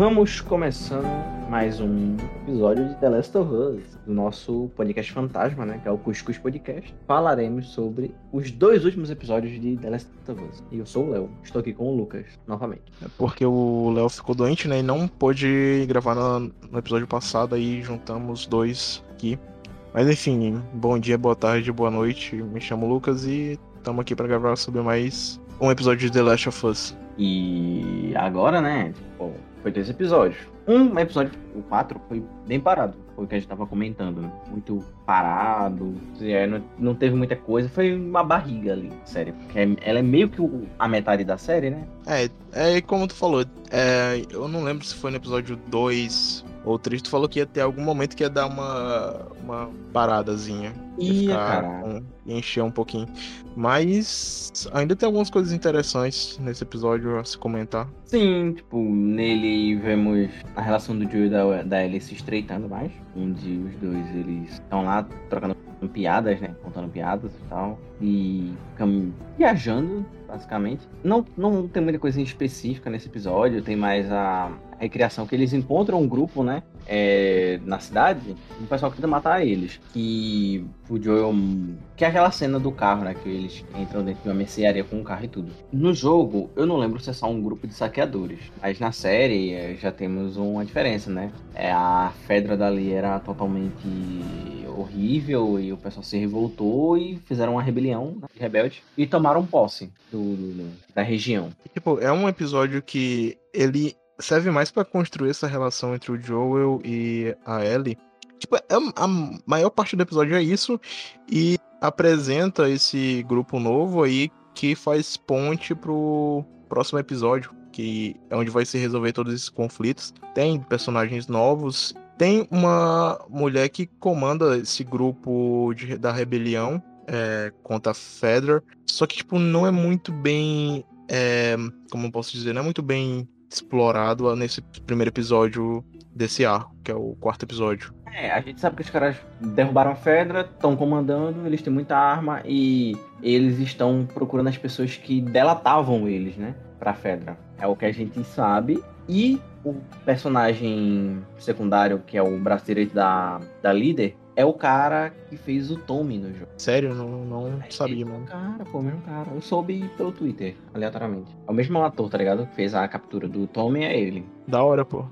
Vamos começando mais um episódio de The Last of Us, do nosso podcast fantasma, né? Que é o Cuscuz Podcast. Falaremos sobre os dois últimos episódios de The Last of Us. E eu sou o Léo, estou aqui com o Lucas, novamente. É porque o Léo ficou doente, né? E não pôde gravar no, no episódio passado, aí juntamos dois aqui. Mas enfim, bom dia, boa tarde, boa noite. Me chamo Lucas e estamos aqui para gravar sobre mais um episódio de The Last of Us. E agora, né? Tipo, foi dois episódios. Um episódio, o 4, foi bem parado. Foi o que a gente tava comentando, né? Muito parado. É, não, não teve muita coisa. Foi uma barriga ali, série. Porque é, ela é meio que a metade da série, né? É, é como tu falou. É, eu não lembro se foi no episódio 2 ou 3. Tu falou que ia ter algum momento que ia dar uma, uma paradazinha. Ia, cara. Um, encher um pouquinho. Mas ainda tem algumas coisas interessantes nesse episódio a se comentar. Sim, tipo, nele vemos a relação do Joe e da, da Ellie se estreitando mais. Onde os dois, eles estão lá trocando piadas, né? Contando piadas e tal. E ficam viajando, basicamente. Não, não tem muita coisa específica nesse episódio. Tem mais a recriação que eles encontram um grupo, né? É, na cidade, um pessoal que tenta matar eles. Que o Joel. Que é aquela cena do carro, né? Que eles entram dentro de uma mercearia com um carro e tudo. No jogo, eu não lembro se é só um grupo de saqueadores. Mas na série é, já temos uma diferença, né? É, a Fedra dali era totalmente horrível e o pessoal se revoltou e fizeram uma rebelião né, de rebelde e tomaram posse do, do, da região. Tipo, é um episódio que ele serve mais para construir essa relação entre o Joel e a Ellie. Tipo, é, a maior parte do episódio é isso e apresenta esse grupo novo aí que faz ponte pro próximo episódio, que é onde vai se resolver todos esses conflitos. Tem personagens novos, tem uma mulher que comanda esse grupo de, da rebelião é, contra a Fedra, só que tipo não é muito bem, é, como eu posso dizer, não é muito bem explorado nesse primeiro episódio desse arco, que é o quarto episódio. É, a gente sabe que os caras derrubaram a Fedra, estão comandando, eles têm muita arma e eles estão procurando as pessoas que delatavam eles, né? Pra Fedra. É o que a gente sabe. E o personagem secundário, que é o braço direito da, da líder, é o cara que fez o Tommy no jogo. Sério? Não, não é sabia, mano. Cara, pô, o mesmo cara. Eu soube pelo Twitter, aleatoriamente. É o mesmo ator, tá ligado? Que fez a captura do Tommy, é ele. Da hora, pô.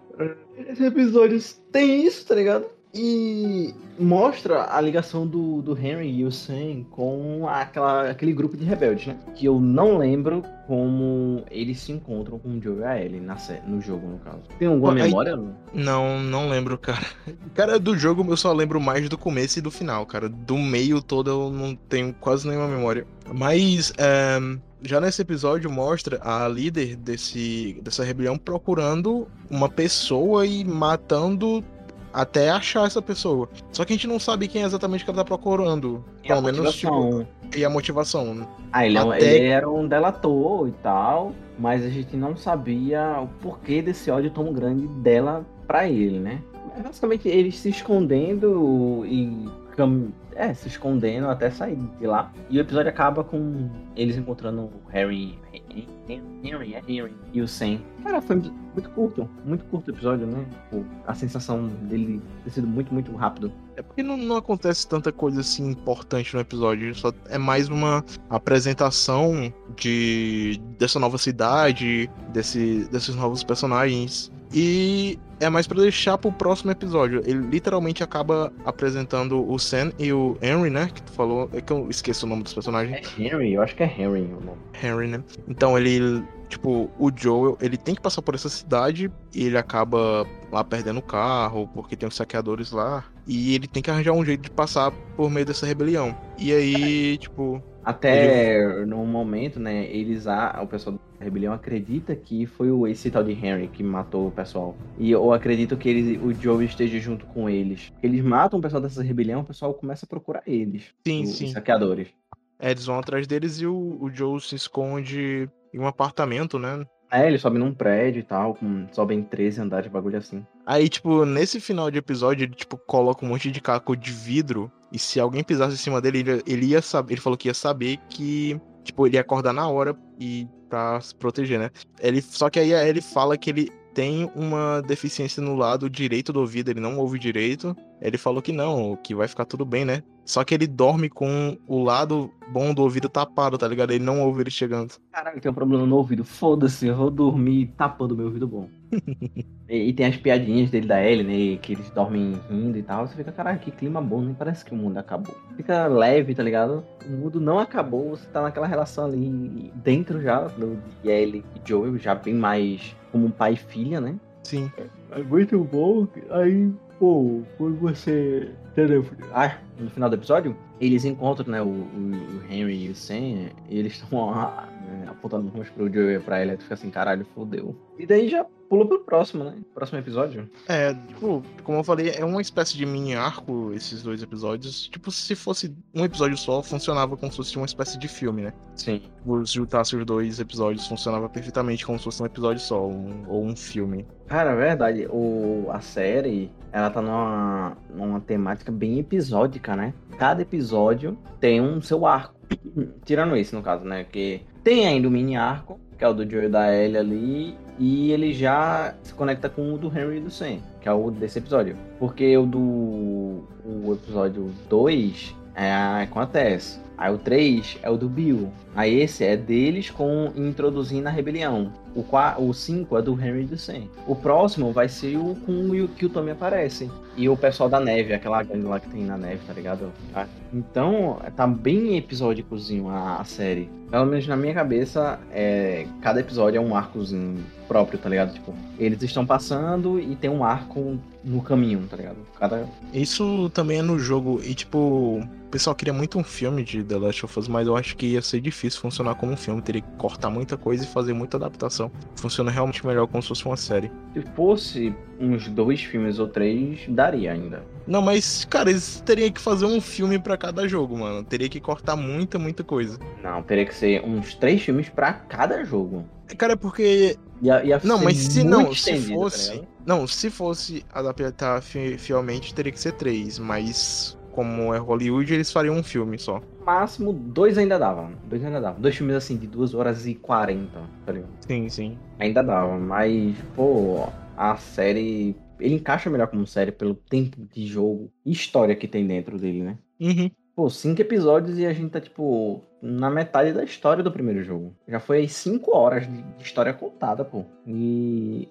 Esses episódios tem isso, tá ligado? E mostra a ligação do, do Henry e o Sam com aquela, aquele grupo de rebeldes, né? Que eu não lembro como eles se encontram com o Joe e a Ellie na, no jogo, no caso. Tem alguma Aí- memória? Não, não lembro, cara. Cara, do jogo eu só lembro mais do começo e do final, cara. Do meio todo eu não tenho quase nenhuma memória. Mas é, já nesse episódio mostra a líder desse, dessa rebelião procurando uma pessoa e matando até achar essa pessoa. Só que a gente não sabe quem é exatamente que ela tá procurando. E Pelo menos, tipo, e a motivação. Ah, ele, é Até- ele era um delator e tal, mas a gente não sabia o porquê desse ódio tão grande dela pra ele, né? É basicamente eles se escondendo e. É, se escondendo até sair de lá. E o episódio acaba com eles encontrando o Harry. Henry, é Henry e o Sam. Cara, foi muito curto. Muito curto o episódio, né? Tipo, a sensação dele ter sido muito, muito rápido. É porque não, não acontece tanta coisa assim importante no episódio. Só é mais uma apresentação de dessa nova cidade, desse, desses novos personagens. E é mais pra deixar pro próximo episódio. Ele literalmente acaba apresentando o Sam e o Henry, né? Que tu falou. É que eu esqueço o nome dos personagens. É Henry? Eu acho que é Henry o nome. Henry, né? Então ele, tipo, o Joel, ele tem que passar por essa cidade e ele acaba lá perdendo o carro, porque tem os saqueadores lá, e ele tem que arranjar um jeito de passar por meio dessa rebelião. E aí, tipo, Até num momento, né, eles a, o pessoal da rebelião acredita que foi o esse tal de Henry que matou o pessoal. E eu acredito que eles, o Joe esteja junto com eles. Eles matam o pessoal dessa rebelião, o pessoal começa a procurar eles. sim, os sim. saqueadores. É, eles vão atrás deles e o, o Joel se esconde em um apartamento, né? É, eles sobem num prédio e tal, com, sobem 13 andares, bagulho assim. Aí, tipo, nesse final de episódio, ele, tipo, coloca um monte de caco de vidro. E se alguém pisasse em cima dele, ele, ele ia saber. Ele falou que ia saber que, tipo, ele ia acordar na hora e pra se proteger, né? Ele, só que aí ele fala que ele tem uma deficiência no lado direito do ouvido, ele não ouve direito. Ele falou que não, que vai ficar tudo bem, né? Só que ele dorme com o lado bom do ouvido tapado, tá ligado? Ele não ouve ele chegando. Caralho, tem um problema no ouvido. Foda-se, eu vou dormir tapando meu ouvido bom. e, e, tem as piadinhas dele da Ellie, né? Que eles dormem rindo e tal. Você fica, caralho, que clima bom, nem parece que o mundo acabou. Fica leve, tá ligado? O mundo não acabou, você tá naquela relação ali dentro já, do de Ellie e Joel, já bem mais como um pai e filha, né? Sim. É muito bom. Aí pô, quando você. Ah, no final do episódio, eles encontram, né, o, o Henry e o Sam, e eles estão né, apontando mãos pro Joe e pra ele, tu fica assim, caralho, fodeu. E daí já pula pro próximo, né? Próximo episódio. É, tipo, como eu falei, é uma espécie de mini arco esses dois episódios. Tipo, se fosse um episódio só, funcionava como se fosse uma espécie de filme, né? Sim. Por juntasse os dois episódios, funcionava perfeitamente como se fosse um episódio só, um, ou um filme. Cara, é verdade. O, a série, ela tá numa, numa temática bem episódica, né? Cada episódio tem um seu arco. Tirando esse, no caso, né? Que tem ainda o mini arco, que é o do Joe e da Ellie ali, e ele já se conecta com o do Henry e do Sam, que é o desse episódio. Porque o do o episódio 2 é com a Tess. Aí o 3 é o do Bill. Aí esse é deles com introduzindo a rebelião. O 4, o 5 é do Henry Sam. O próximo vai ser o com o que o Tommy aparece. E o pessoal da neve, aquela gangue lá que tem na neve, tá ligado? Então, tá bem episódicozinho a, a série. Pelo menos na minha cabeça, é, cada episódio é um arcozinho próprio, tá ligado? Tipo, eles estão passando e tem um arco no caminho, tá ligado? Cada... Isso também é no jogo. E, tipo, o pessoal queria muito um filme de The Last of Us, mas eu acho que ia ser difícil funcionar como um filme. Teria que cortar muita coisa e fazer muita adaptação. Funciona realmente melhor como se fosse uma série. Se fosse uns dois filmes ou três, daria ainda. Não, mas, cara, eles teriam que fazer um filme para cada jogo, mano. Teria que cortar muita, muita coisa. Não, teria que ser uns três filmes para cada jogo. Cara, é porque Ia, ia não, mas se não, se tá fosse. Não, se fosse adaptar fielmente, teria que ser três, mas como é Hollywood, eles fariam um filme só. Máximo, dois ainda dava. Dois ainda dava. Dois filmes assim de duas horas e quarenta, tá ligado? Sim, sim. Ainda dava, mas, pô, a série. Ele encaixa melhor como série pelo tempo de jogo e história que tem dentro dele, né? Uhum. Pô, cinco episódios e a gente tá, tipo, na metade da história do primeiro jogo. Já foi aí cinco horas de história contada, pô. E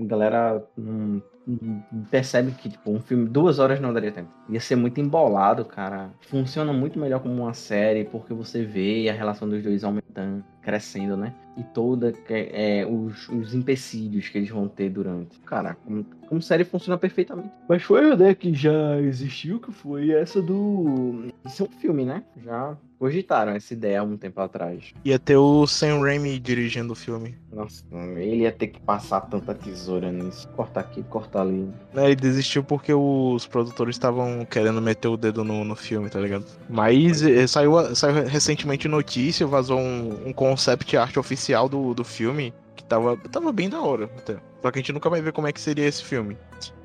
a galera não, não percebe que, tipo, um filme, duas horas não daria tempo. Ia ser muito embolado, cara. Funciona muito melhor como uma série, porque você vê a relação dos dois aumentando, crescendo, né? E toda é, os, os empecilhos que eles vão ter durante. Cara, como, como série funciona perfeitamente. Mas foi a ideia que já existiu, que foi essa do. Isso é um filme, né? Já cogitaram essa ideia há um tempo atrás. Ia ter o Sam Raimi dirigindo o filme. Nossa, ele ia ter que passar tanta tesoura nisso. Cortar aqui, cortar ali. É, ele desistiu porque os produtores estavam querendo meter o dedo no, no filme, tá ligado? Mas é, saiu, saiu recentemente notícia, vazou um, um concept art oficial do, do filme que tava, tava bem da hora até. Só que a gente nunca vai ver como é que seria esse filme.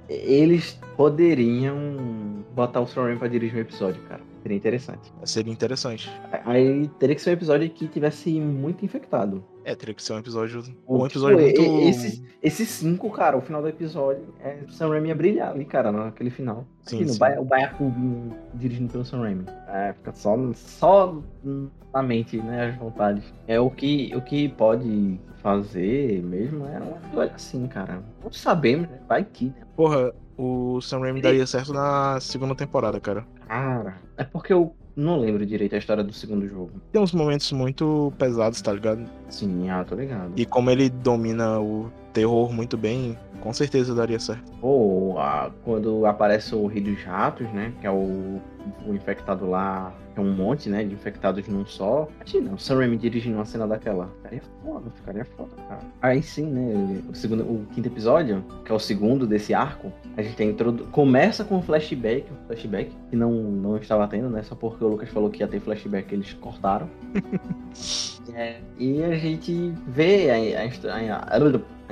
Eles poderiam botar o Sam Raimi pra dirigir um episódio, cara. Seria interessante. Seria interessante. Aí teria que ser um episódio que tivesse muito infectado. É, teria que ser um episódio. Ou um episódio tipo, muito. Esses, esses cinco, cara, o final do episódio, é, o Sam Raimi ia brilhar ali, cara, naquele final. Sim, Aqui, sim. No, o Baiacu dirigindo pelo Sam Raimi. É, fica só, só na mente, né, as vontades. É o que, o que pode fazer mesmo é um episódio assim, cara. Não sabemos, né? Vai que, né? Porra, o Sam Raimi daria certo na segunda temporada, cara. Cara, é porque eu não lembro direito a história do segundo jogo. Tem uns momentos muito pesados, tá ligado? Sim, ah, tô ligado. E como ele domina o terror muito bem, com certeza daria certo. Ou ah, quando aparece o Rei dos Ratos, né? Que é o, o infectado lá é um monte, né, de infectados num só. Imagina, o Sam Raimi dirigindo uma cena daquela. Ficaria foda, ficaria foda, cara. Aí sim, né, o, segundo, o quinto episódio, que é o segundo desse arco, a gente tem introdu... começa com um flashback, um flashback, que não, não estava tendo, né, só porque o Lucas falou que ia ter flashback, eles cortaram. é, e a gente vê a, a, a, a,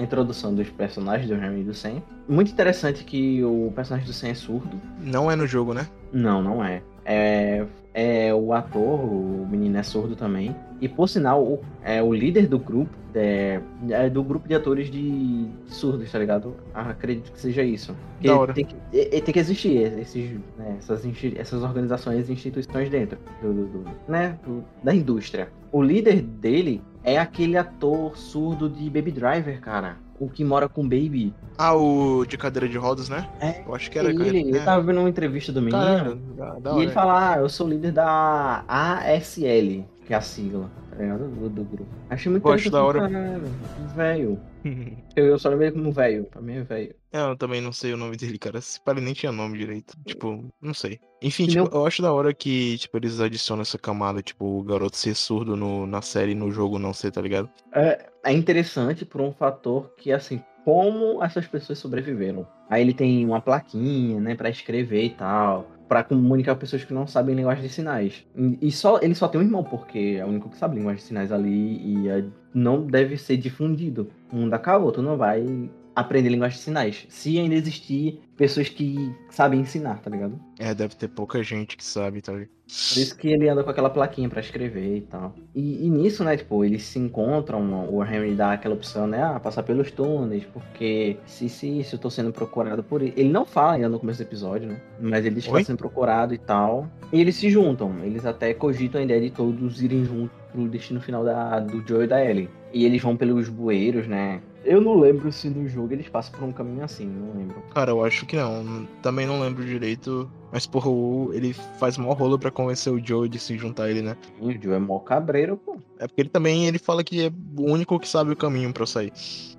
introdução dos personagens do Henry e do Sam. Muito interessante que o personagem do Sam é surdo. Não é no jogo, né? Não, não é. É, é o ator, o menino é surdo também. E por sinal, o, é o líder do grupo, é, é do grupo de atores de, surdos, tá ligado? Ah, acredito que seja isso. Tem que, tem que existir esses, né, essas, essas organizações e instituições dentro do, do, do né, do, da indústria. O líder dele é aquele ator surdo de Baby Driver, cara o que mora com o Baby. Ah, o de cadeira de rodas, né? É. Eu acho que era ele. Ele tava vendo uma entrevista do menino. Caramba, e ele fala: Ah, eu sou líder da ASL, que é a sigla, tá ligado? Do, do grupo. Achei muito Gosto da hora. Velho. eu só lembrei como velho. Pra mim é velho. É, eu também não sei o nome dele, cara. Esse pai nem tinha nome direito. Tipo, não sei. Enfim, tipo, eu acho da hora que, tipo, eles adicionam essa camada, tipo, o garoto ser surdo no, na série e no jogo não ser, tá ligado? É, é interessante por um fator que, assim, como essas pessoas sobreviveram. Aí ele tem uma plaquinha, né, para escrever e tal, para comunicar com pessoas que não sabem linguagem de sinais. E só ele só tem um irmão porque é o único que sabe linguagem de sinais ali e é, não deve ser difundido. O mundo acabou, tu não vai aprender linguagem de sinais. Se ainda existir pessoas que sabem ensinar, tá ligado? É, deve ter pouca gente que sabe, tá ligado? Por isso que ele anda com aquela plaquinha para escrever e tal. E, e, nisso, né, tipo, eles se encontram, o Henry dá aquela opção, né, ah, passar pelos túneis, porque se, se, se eu tô sendo procurado por ele. Ele não fala ainda no começo do episódio, né? Mas ele está sendo procurado e tal. E eles se juntam, eles até cogitam a ideia de todos irem juntos pro destino final da, do Joe e da Ellie. E eles vão pelos bueiros, né? Eu não lembro se no jogo eles passam por um caminho assim, não lembro. Cara, eu acho que não. Também não lembro direito. Mas, porra, o ele faz mó rolo pra convencer o Joe de se juntar a ele, né? o Joe é mó cabreiro, pô. É porque ele também ele fala que é o único que sabe o caminho pra sair.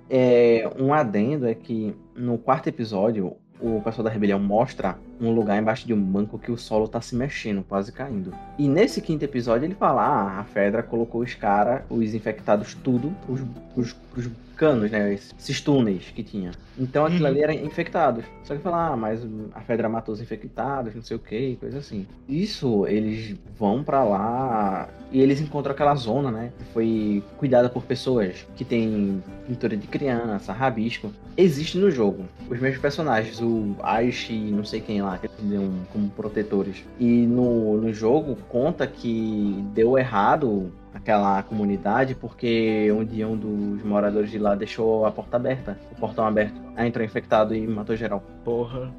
É, um adendo é que no quarto episódio, o pessoal da rebelião mostra um lugar embaixo de um banco que o solo tá se mexendo, quase caindo. E nesse quinto episódio ele fala: ah, a Fedra colocou os caras, os infectados, tudo pros, pros, pros canos, né? Esses túneis que tinha. Então aquilo uhum. ali era infectados. Só que falar, ah, mas a Fedra matou os infectados, não sei o que, coisa assim. Isso, eles vão para lá e eles encontram aquela zona, né? Que foi cuidada por pessoas que tem pintura de criança, rabisco. Existe no jogo. Os mesmos personagens, o Aishi, não sei quem lá, que eles deu como protetores. E no, no jogo conta que deu errado aquela comunidade porque um dia um dos moradores de lá deixou a porta aberta, o portão aberto. Aí entrou infectado e matou geral. Porra.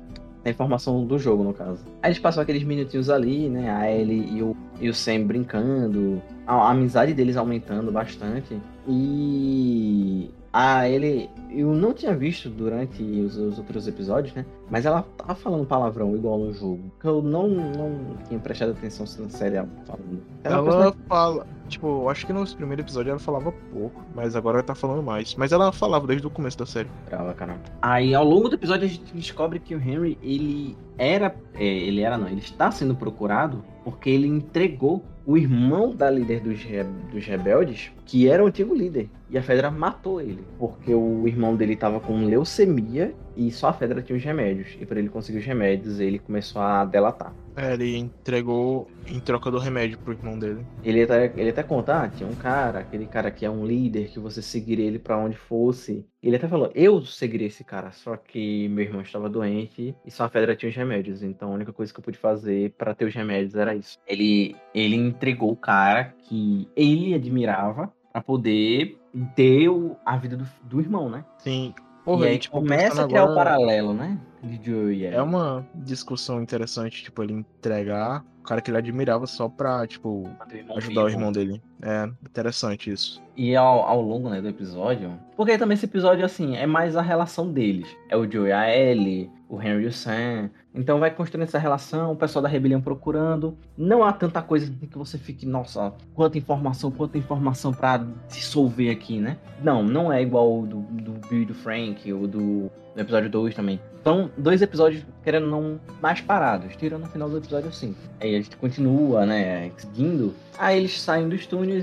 A informação do jogo, no caso. Aí eles passam aqueles minutinhos ali, né? A Ellie e o, e o Sam brincando. A, a amizade deles aumentando bastante. E ah, ele. Eu não tinha visto durante os, os, outros episódios, né? Mas ela tava falando palavrão igual no jogo. Que eu não, não tinha prestado atenção se na série ela falando. Ela, ela fala. Tipo, acho que no primeiro episódio ela falava pouco, mas agora ela tá falando mais. Mas ela falava desde o começo da série. Caramba. Aí ao longo do episódio a gente descobre que o Henry, ele era. É, ele era não, ele está sendo procurado porque ele entregou o irmão da líder dos, re... dos rebeldes, que era o antigo líder. E a Fedra matou ele, porque o irmão dele estava com leucemia e só a Fedra tinha os remédios. E para ele conseguir os remédios, ele começou a delatar. É, ele entregou em troca do remédio pro irmão dele. Ele até, ele até conta, ah, tinha um cara, aquele cara que é um líder, que você seguiria ele para onde fosse. Ele até falou, eu seguiria esse cara, só que meu irmão estava doente e só a Fedra tinha os remédios. Então a única coisa que eu pude fazer para ter os remédios era isso. Ele, ele entregou o cara que ele admirava para poder ter a vida do, do irmão, né? Sim, Porra, e aí tipo, começa a criar agora... o paralelo, né? De Joe e É uma discussão interessante, tipo, ele entregar o cara que ele admirava só pra, tipo, ajudar o irmão dele. É interessante isso. E ao, ao longo né, do episódio. Porque também esse episódio, assim, é mais a relação deles. É o Joe e a Ellie, o Henry e o Sam. Então vai construindo essa relação, o pessoal da rebelião procurando. Não há tanta coisa que você fique, nossa, quanta informação, quanta informação para dissolver aqui, né? Não, não é igual o do, do Bill e do Frank, ou do, do episódio 2 também. São dois episódios, querendo não, mais parados, tirando no final do episódio 5. Aí a gente continua, né, seguindo. Aí eles saem dos túneis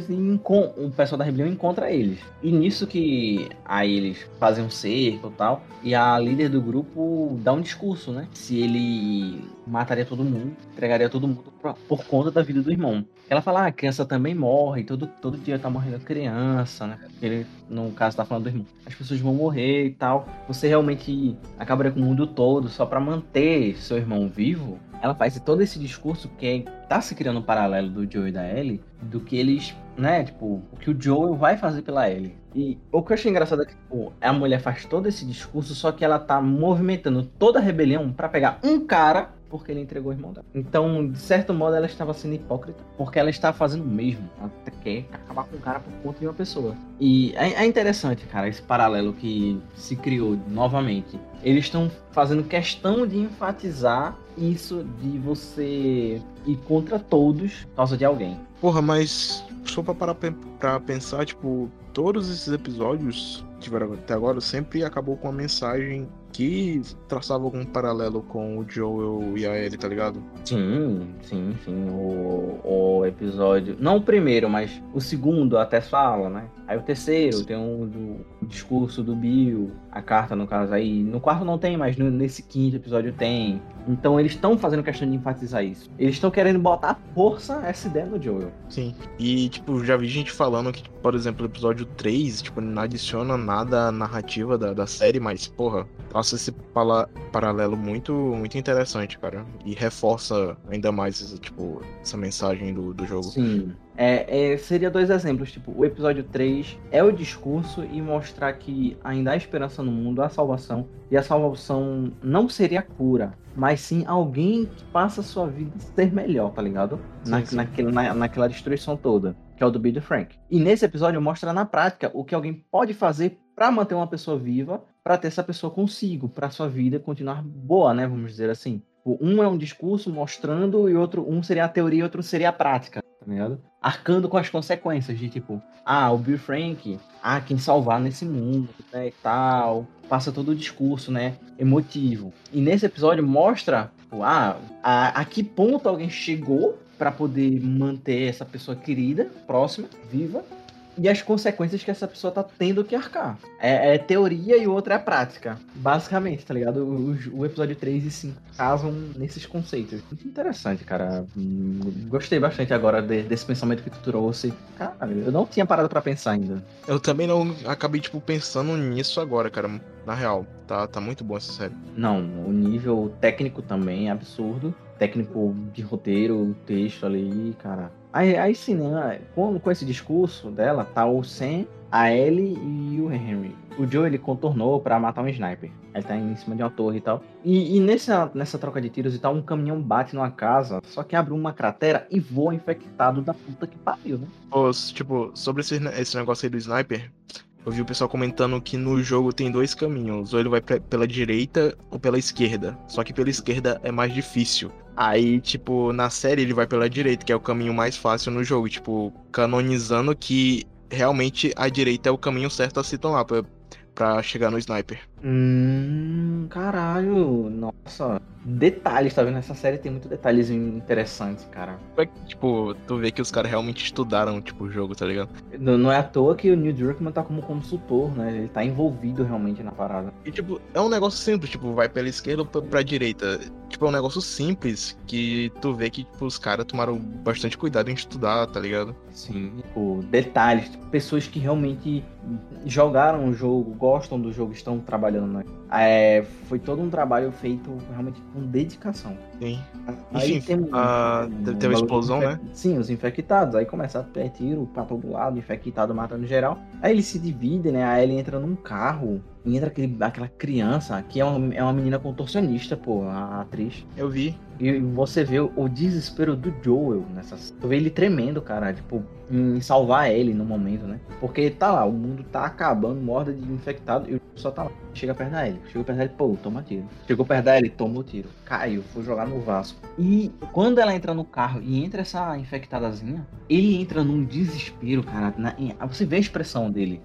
o pessoal da rebelião encontra eles. E nisso que aí eles fazem um cerco e tal. E a líder do grupo dá um discurso, né? Se ele mataria todo mundo, entregaria todo mundo por, por conta da vida do irmão. Ela fala, ah, a criança também morre, todo, todo dia tá morrendo criança, né? Ele, no caso, tá falando do irmão. As pessoas vão morrer e tal. Você realmente acabaria com o mundo todo só para manter seu irmão vivo? Ela faz todo esse discurso que tá se criando um paralelo do Joe e da Ellie, do que eles, né, tipo, o que o Joel vai fazer pela Ellie. E o que eu achei engraçado é que, tipo, a mulher faz todo esse discurso, só que ela tá movimentando toda a rebelião para pegar um cara porque ele entregou o irmão dela. Então, de certo modo, ela estava sendo hipócrita, porque ela está fazendo o mesmo. Ela quer acabar com o cara por conta de uma pessoa. E é, é interessante, cara, esse paralelo que se criou novamente. Eles estão fazendo questão de enfatizar isso de você ir contra todos por causa de alguém. Porra, mas só pra parar pra pensar, tipo, todos esses episódios que tiveram até agora sempre acabou com uma mensagem que traçava algum paralelo com o Joel e a Ellie, tá ligado? Sim, sim, sim. O, o episódio. Não o primeiro, mas o segundo até fala, né? Aí o terceiro tem um do, o discurso do Bill, a carta no caso aí. No quarto não tem, mas no, nesse quinto episódio tem. Então eles estão fazendo questão de enfatizar isso. Eles estão querendo botar força essa ideia no Joel. Sim. E, tipo, já vi gente falando que, por exemplo, o episódio 3, tipo, não adiciona nada à narrativa da, da série, mas, porra, traça esse paralelo muito, muito interessante, cara. E reforça ainda mais, tipo, essa mensagem do, do jogo. Sim. É, é, seria dois exemplos, tipo, o episódio 3 é o discurso e mostrar que ainda há esperança no mundo, há salvação, e a salvação não seria a cura, mas sim alguém que passa a sua vida ser melhor, tá ligado? Sim, na, sim. Naquele, na, naquela destruição toda, que é o do Bill Frank. E nesse episódio mostra na prática o que alguém pode fazer para manter uma pessoa viva, para ter essa pessoa consigo, para sua vida continuar boa, né, vamos dizer assim. Um é um discurso mostrando e outro um seria a teoria e outro seria a prática tá ligado? Arcando com as consequências de tipo, ah, o Bill Frank, ah, quem salvar nesse mundo, né, e tal. Passa todo o discurso, né, emotivo. E nesse episódio mostra, tipo, ah, a, a que ponto alguém chegou para poder manter essa pessoa querida, próxima, viva, e as consequências que essa pessoa tá tendo que arcar. É, é teoria e o outro é prática. Basicamente, tá ligado? O, o, episódio 3 e 5 casam nesses conceitos. Muito interessante, cara. Gostei bastante agora de, desse pensamento que tu trouxe. Cara, eu não tinha parado para pensar ainda. Eu também não acabei, tipo, pensando nisso agora, cara. Na real, tá, tá muito bom essa série. Não, o nível técnico também é absurdo. Técnico de roteiro, texto ali, cara Aí, aí sim, né? Com, com esse discurso dela, tá o Sam, a Ellie e o Henry. O Joe ele contornou para matar um sniper. Ele tá em cima de uma torre e tal. E, e, nessa, nessa troca de tiros e tal, um caminhão bate numa casa, só que abre uma cratera e voa infectado da puta que pariu, né? Os, tipo, sobre esse, esse negócio aí do sniper, eu vi o pessoal comentando que no jogo tem dois caminhos, ou ele vai pela direita ou pela esquerda. Só que pela esquerda é mais difícil. Aí, tipo, na série ele vai pela direita, que é o caminho mais fácil no jogo, tipo, canonizando que realmente a direita é o caminho certo a se tomar pra, pra chegar no sniper. Hum, caralho, nossa. Detalhes, tá vendo? Essa série tem muito detalhes interessantes, cara. É que, tipo, tu vê que os caras realmente estudaram, tipo, o jogo, tá ligado? Não, não, é à toa que o Neil Druckmann tá como consultor, né? Ele tá envolvido realmente na parada. E, tipo, é um negócio simples, tipo, vai pela esquerda ou pra, pra direita. Tipo, é um negócio simples que tu vê que, tipo, os caras tomaram bastante cuidado em estudar, tá ligado? Sim, tipo, detalhes, tipo, pessoas que realmente jogaram o jogo, gostam do jogo, estão trabalhando trabalhando, né? É, foi todo um trabalho feito realmente com dedicação. Sim. Aí Enfim, tem, a... um, teve uma explosão, né? Sim, os infectados. Aí começa a ter tiro pra todo lado, infectado matando geral. Aí eles se dividem, né? Aí ele entra num carro e entra aquele, aquela criança que é uma, é uma menina contorcionista, pô, a atriz. Eu vi. E você vê o desespero do Joel nessa. Tu vê ele tremendo, cara, tipo, em salvar ele no momento, né? Porque tá lá, o mundo tá acabando, morda de infectado, e o só tá lá. Chega perto da ele. Chegou perto da ele, pô, toma tiro. Chegou perto da ele, toma o tiro. Caiu, foi jogar no Vasco. E quando ela entra no carro e entra essa infectadazinha, ele entra num desespero, cara. Na, você vê a expressão dele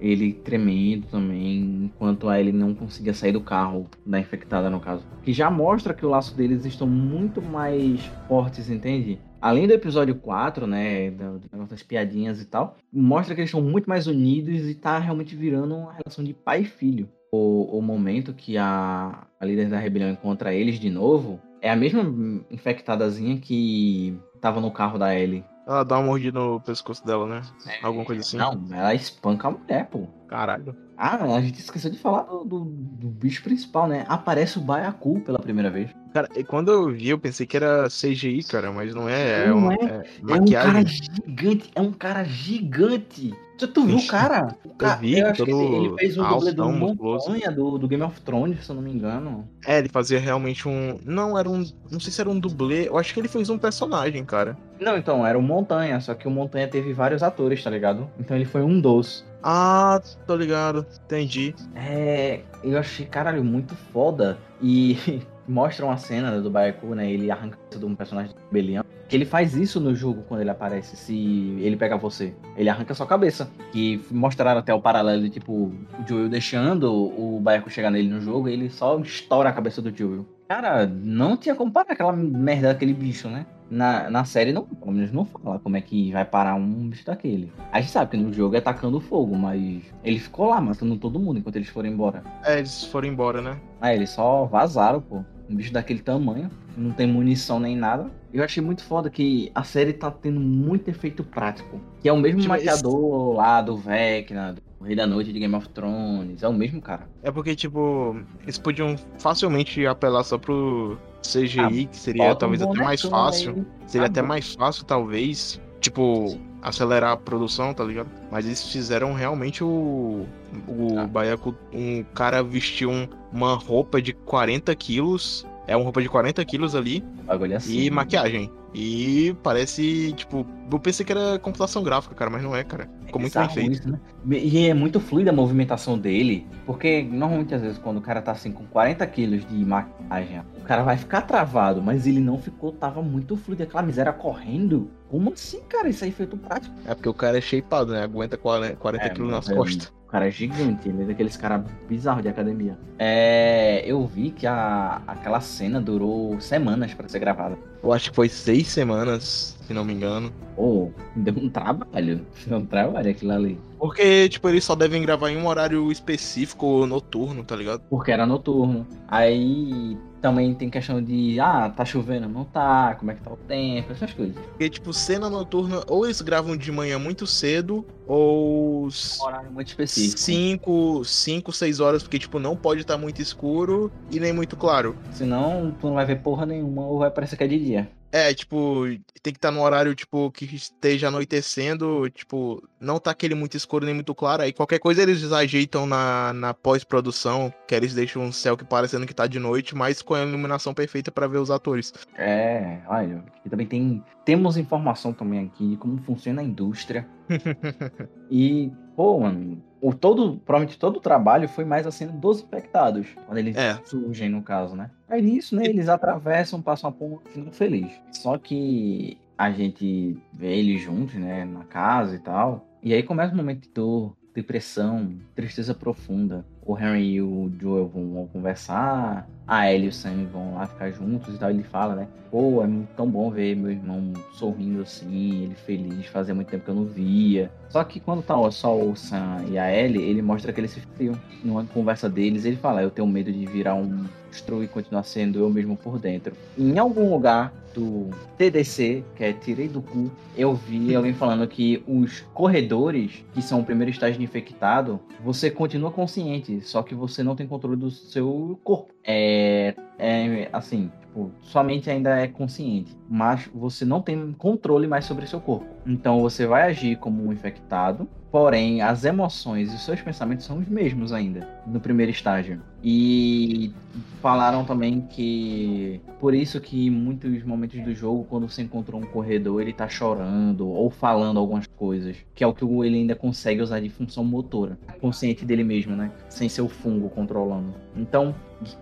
ele tremendo também, enquanto a ele não conseguia sair do carro da infectada, no caso. Que já mostra que o laço deles estão muito mais fortes, entende? Além do episódio 4, né, das piadinhas e tal, mostra que eles estão muito mais unidos e tá realmente virando uma relação de pai e filho. O, o momento que a, a líder da rebelião encontra eles de novo é a mesma infectadazinha que tava no carro da Ellie Ela dá uma mordida no pescoço dela, né? Alguma coisa assim. Não, ela espanca a mulher, pô. Caralho. Ah, a gente esqueceu de falar do, do, do bicho principal, né? Aparece o Baiacu pela primeira vez. Cara, e quando eu vi, eu pensei que era CGI, cara, mas não é. É, Não uma, é. é É um maquiagem. cara gigante, é um cara gigante. Tu, tu viu o cara? O cara vi, acho que ele, fez o dublê do. Montanha do, do Game of Thrones, se eu não me engano. É, ele fazia realmente um. Não, era um. Não sei se era um dublê. Eu acho que ele fez um personagem, cara. Não, então, era o Montanha, só que o Montanha teve vários atores, tá ligado? Então ele foi um dos. Ah, tô ligado. Entendi. É, eu achei, caralho, muito foda. E mostra uma cena do Baiacu, né? Ele arranca a cabeça de um personagem de rebelião. Que ele faz isso no jogo quando ele aparece, se ele pega você. Ele arranca a sua cabeça. Que mostraram até o paralelo de, tipo, o Joel deixando o Baiacu chegar nele no jogo e ele só estoura a cabeça do Joel. Cara, não tinha como parar aquela merda daquele bicho, né? Na, na série, não, pelo menos não fala como é que vai parar um bicho daquele. A gente sabe que no jogo é tacando fogo, mas ele ficou lá matando todo mundo enquanto eles foram embora. É, eles foram embora, né? Aí eles só vazaram, pô. Um bicho daquele tamanho, não tem munição nem nada. Eu achei muito foda que a série tá tendo muito efeito prático. Que é o mesmo Tipo, esse- maquiador lá do Vecna, do Rei da Noite de Game of Thrones. É o mesmo cara. É porque, tipo, eles podiam facilmente apelar só pro CGI, que seria talvez até mais fácil. aí. Seria Ah, até bom. mais fácil, talvez, tipo, acelerar a produção, tá ligado? Mas eles fizeram realmente o. O Ah. Baiacu. Um cara vestiu um- uma roupa de 40 quilos. É uma roupa de 40 quilos ali. Bagulho assim. E maquiagem. E parece, tipo. Eu pensei que era computação gráfica, cara, mas não é, cara. Ficou muito bem feito. isso, né? E é muito fluida a movimentação dele, porque normalmente às vezes quando o cara tá assim com 40 quilos de maquiagem, o cara vai ficar travado, mas ele não ficou, tava muito fluido, aquela miséria correndo. Como assim, cara? Isso aí feito prático. É porque o cara é shapeado, né? Aguenta 40, 40 É, quilos nas é- costas. Cara é gigante, ele é daqueles caras bizarros de academia. É, eu vi que a, aquela cena durou semanas pra ser gravada. Eu acho que foi seis semanas, se não me engano. Pô, deu um trabalho. Deu um trabalho aquilo ali. Porque, tipo, eles só devem gravar em um horário específico noturno, tá ligado? Porque era noturno. Aí também tem questão de, ah, tá chovendo, não tá, como é que tá o tempo, essas coisas. Porque, tipo, cena noturna, ou eles gravam de manhã muito cedo, ou Um horário muito específico. 5, 5, 6 horas, porque, tipo, não pode estar muito escuro e nem muito claro. Senão tu não vai ver porra nenhuma ou vai parecer que é de dia. É, tipo, tem que estar no horário, tipo, que esteja anoitecendo, tipo, não tá aquele muito escuro nem muito claro. Aí qualquer coisa eles ajeitam na, na pós-produção, que eles deixam um céu que parecendo que tá de noite, mas com a iluminação perfeita pra ver os atores. É, olha, e também tem. Temos informação também aqui de como funciona a indústria. E, pô, mano, o todo, provavelmente todo o trabalho foi mais assim dos infectados. Quando eles É. surgem, no caso, né? Aí nisso, né, eles atravessam, passam a ponte, ficam felizes. Só que a gente vê eles juntos, né, na casa e tal. E aí começa um momento de dor, depressão, tristeza profunda. O Henry e o Joel vão, vão conversar, a Ellie e o Sam vão lá ficar juntos e tal. Ele fala, né? Pô, é tão bom ver meu irmão sorrindo assim, ele feliz, fazia muito tempo que eu não via. Só que quando tá ó, só o Sam e a Ellie, ele mostra que eles se friam. Numa conversa deles, ele fala: Eu tenho medo de virar um monstro e continuar sendo eu mesmo por dentro. Em algum lugar do TDC, que é Tirei do Cu, eu vi alguém falando que os corredores, que são o primeiro estágio de infectado, você continua consciente, só que você não tem controle do seu corpo. É, é assim, tipo, sua mente ainda é consciente, mas você não tem controle mais sobre seu corpo. Então você vai agir como um infectado, porém as emoções e os seus pensamentos são os mesmos ainda no primeiro estágio. E falaram também que por isso que em muitos momentos do jogo, quando você encontrou um corredor, ele tá chorando ou falando algumas coisas, que é o que ele ainda consegue usar de função motora, consciente dele mesmo, né? Sem ser o fungo controlando. Então,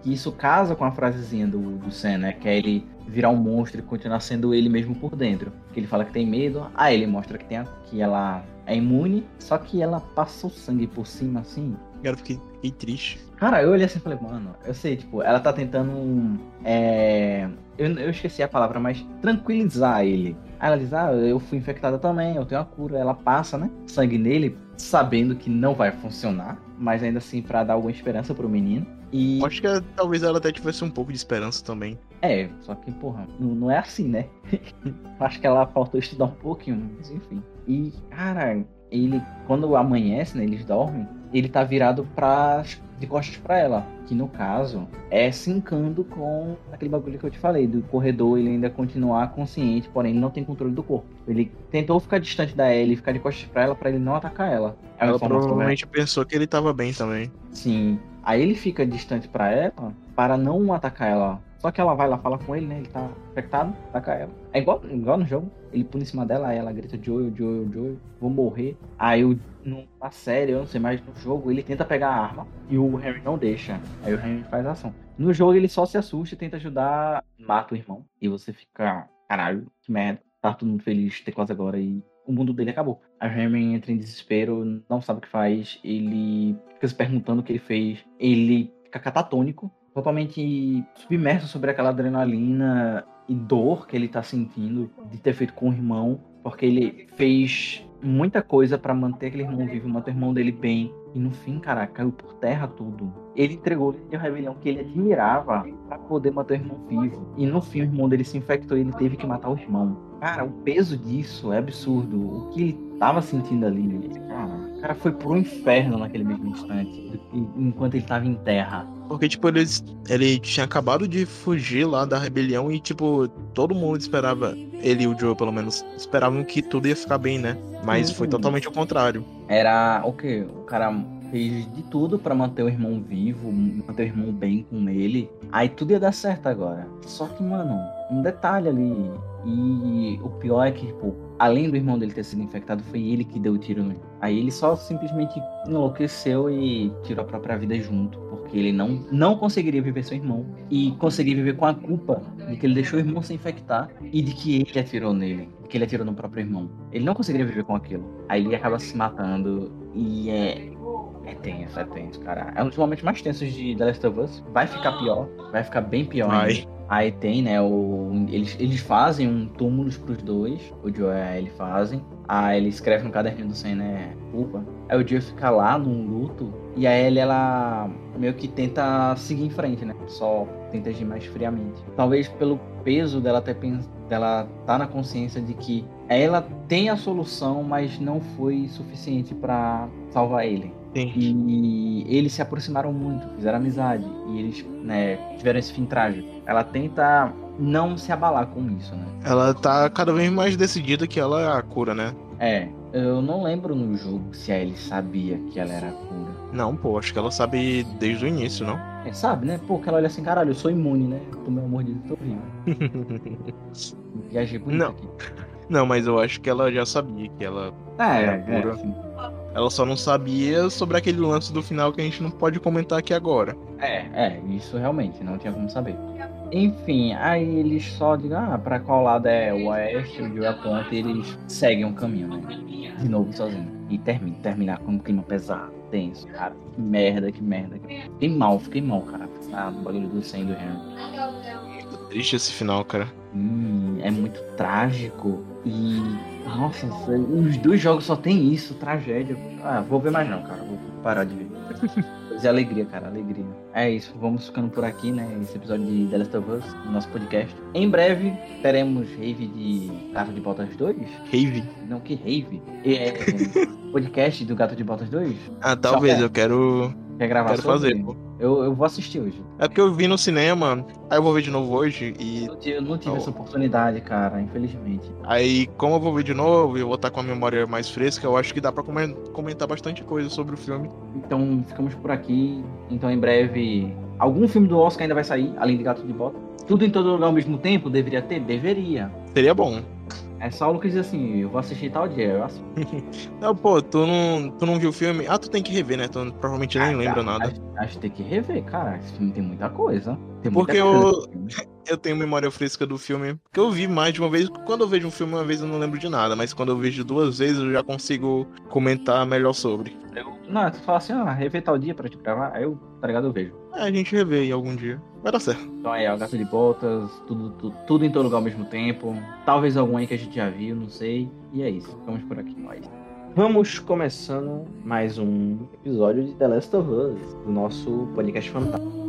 isso casa com a frasezinha do, do Sam, né? Que é ele virar um monstro e continuar sendo ele mesmo por dentro. Que ele fala que tem medo, aí ele mostra que, tem a, que ela é imune, só que ela passa o sangue por cima assim. Cara, fiquei, fiquei triste. Cara, eu olhei assim e falei, mano, eu sei, tipo, ela tá tentando. É. Eu, eu esqueci a palavra, mas tranquilizar ele. Aí ela diz, ah, eu fui infectada também, eu tenho a cura. Ela passa, né? Sangue nele, sabendo que não vai funcionar, mas ainda assim para dar alguma esperança pro menino. E... Acho que talvez ela até tivesse um pouco de esperança também. É, só que, porra, não, não é assim, né? Acho que ela faltou estudar um pouquinho, mas enfim. E, cara, ele, quando amanhece, né, eles dormem, ele tá virado pra, de costas para ela. Que no caso é sincando com aquele bagulho que eu te falei, do corredor ele ainda continuar consciente, porém ele não tem controle do corpo. Ele tentou ficar distante da Ellie, ficar de costas pra ela, para ele não atacar ela. É ela provavelmente pensou que ele tava bem também. Sim. Aí ele fica distante para ela, para não atacar ela. Só que ela vai lá, fala com ele, né? Ele tá infectado, ataca ela. É igual, igual no jogo. Ele pula em cima dela, aí ela grita Joel, Joel, Joel, vou morrer. Aí no, na série, eu não sei mais, no jogo, ele tenta pegar a arma e o Henry não deixa. Aí o Henry faz ação. No jogo ele só se assusta e tenta ajudar, mata o irmão. E você fica, caralho, que merda. Tá todo mundo feliz, ter quase agora e o mundo dele acabou. A Henry entra em desespero, não sabe o que faz, ele fica se perguntando o que ele fez, ele fica catatônico, totalmente submerso sobre aquela adrenalina e dor que ele tá sentindo de ter feito com o irmão, porque ele fez muita coisa para manter aquele irmão vivo, manter o irmão dele bem. E no fim, cara, caiu por terra tudo. Ele entregou a rebelião que ele admirava para poder manter o irmão vivo. E no fim, o irmão dele se infectou e ele teve que matar o irmão. Cara, o peso disso é absurdo. O que ele tava sentindo ali, cara, o cara foi pro inferno naquele mesmo instante, enquanto ele tava em terra. Porque, tipo, ele, ele tinha acabado de fugir lá da rebelião e, tipo, todo mundo esperava, ele e o Joe, pelo menos, esperavam que tudo ia ficar bem, né? Mas foi totalmente o contrário. Era o okay, que? O cara fez de tudo para manter o irmão vivo, manter o irmão bem com ele. Aí tudo ia dar certo agora. Só que, mano, um detalhe ali. E o pior é que, tipo, além do irmão dele ter sido infectado, foi ele que deu o tiro no. Aí ele só simplesmente enlouqueceu e tirou a própria vida junto, porque ele não, não conseguiria viver seu irmão e conseguir viver com a culpa de que ele deixou o irmão se infectar e de que ele atirou nele, que ele atirou no próprio irmão. Ele não conseguiria viver com aquilo. Aí ele acaba se matando e é é tenso, é tenso, cara. É um dos momentos mais tensos de The Last of Us. Vai ficar pior, vai ficar bem pior ainda. Aí tem, né, o, eles, eles fazem um túmulo pros dois, o Joe e a Ellie fazem. Aí ele escreve no caderninho do Sam, né, culpa. Aí o Joe fica lá num luto e a Ellie, ela meio que tenta seguir em frente, né, só tenta agir mais friamente. Talvez pelo peso dela ter dela tá na consciência de que ela tem a solução, mas não foi suficiente para salvar ele. Sim. E eles se aproximaram muito, fizeram amizade. E eles né, tiveram esse fim trágico. Ela tenta não se abalar com isso, né? Ela tá cada vez mais decidida que ela é a cura, né? É. Eu não lembro no jogo se a Ellie sabia que ela era a cura. Não, pô, acho que ela sabe desde o início, não? É, sabe, né? Pô, que ela olha assim, caralho, eu sou imune, né? Tomei uma mordida tô vivo. Viajei bonito não. aqui. Não, mas eu acho que ela já sabia que ela é, era a cura. É, ela só não sabia sobre aquele lance do final que a gente não pode comentar aqui agora. É, é, isso realmente, não tinha como saber. Enfim, aí eles só digam, ah, pra qual lado é o oeste, o de a ponta, e eles seguem um caminho, né? De novo sozinho. E termina, terminar com um clima pesado, tenso, cara. Que merda, que merda. Fiquei mal, fiquei mal, cara. Ah, o bagulho do Sam do Henry. Muito triste esse final, cara. Hum, é muito trágico e nossa, os dois jogos só tem isso, tragédia. Ah, vou ver mais não, cara. Vou parar de ver. Pois é, alegria, cara, alegria. É isso, vamos ficando por aqui, né? Esse episódio de The Last of Us, no nosso podcast. Em breve teremos rave de Gato de Botas 2. Rave? Não, que rave? É, podcast do Gato de Botas 2? Ah, talvez, eu quero Quer gravar Quero sobre? fazer, pô. Eu, eu vou assistir hoje. É porque eu vi no cinema, aí eu vou ver de novo hoje e. Eu, eu não tive essa oportunidade, cara, infelizmente. Aí, como eu vou ver de novo e eu vou estar com a memória mais fresca, eu acho que dá pra comentar bastante coisa sobre o filme. Então, ficamos por aqui. Então, em breve, algum filme do Oscar ainda vai sair, além de Gato de Bota. Tudo em todo lugar ao mesmo tempo? Deveria ter? Deveria. Seria bom. É só o Lucas diz assim, eu vou assistir tal dia, eu assisto. não, pô, tu não, tu não viu o filme? Ah, tu tem que rever, né? Tu provavelmente nem ah, lembra nada. Acho, acho que tem que rever, cara. Esse filme tem muita coisa. Tem Porque eu, eu tenho memória fresca do filme. Porque eu vi mais de uma vez. Quando eu vejo um filme uma vez eu não lembro de nada. Mas quando eu vejo duas vezes eu já consigo comentar melhor sobre. Eu Não, tu fala assim, ah, rever tal dia pra te gravar, aí eu, tá ligado, eu vejo. É, a gente revê aí algum dia. Vai dar certo. Então aí, ó, Gato de Botas, tudo, tudo, tudo em todo lugar ao mesmo tempo. Talvez algum aí que a gente já viu, não sei. E é isso, vamos por aqui mais. Vamos começando mais um episódio de The Last of Us, do nosso podcast fantástico.